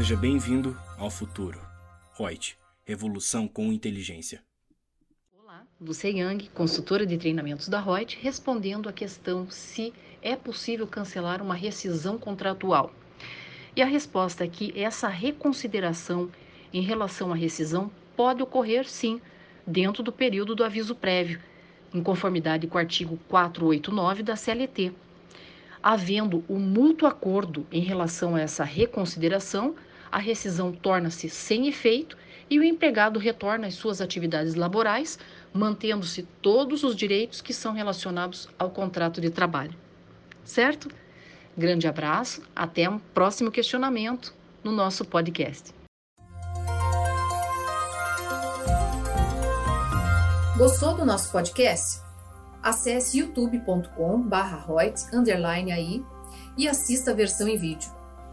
Seja bem-vindo ao futuro. Reut, revolução com inteligência. Olá, Lucia Yang, consultora de treinamentos da Reut, respondendo a questão se é possível cancelar uma rescisão contratual. E a resposta é que essa reconsideração em relação à rescisão pode ocorrer sim, dentro do período do aviso prévio, em conformidade com o artigo 489 da CLT. Havendo um mútuo acordo em relação a essa reconsideração, a rescisão torna-se sem efeito e o empregado retorna às suas atividades laborais, mantendo-se todos os direitos que são relacionados ao contrato de trabalho. Certo? Grande abraço, até um próximo questionamento no nosso podcast. Gostou do nosso podcast? Acesse youtube.com/royts_aí e assista a versão em vídeo.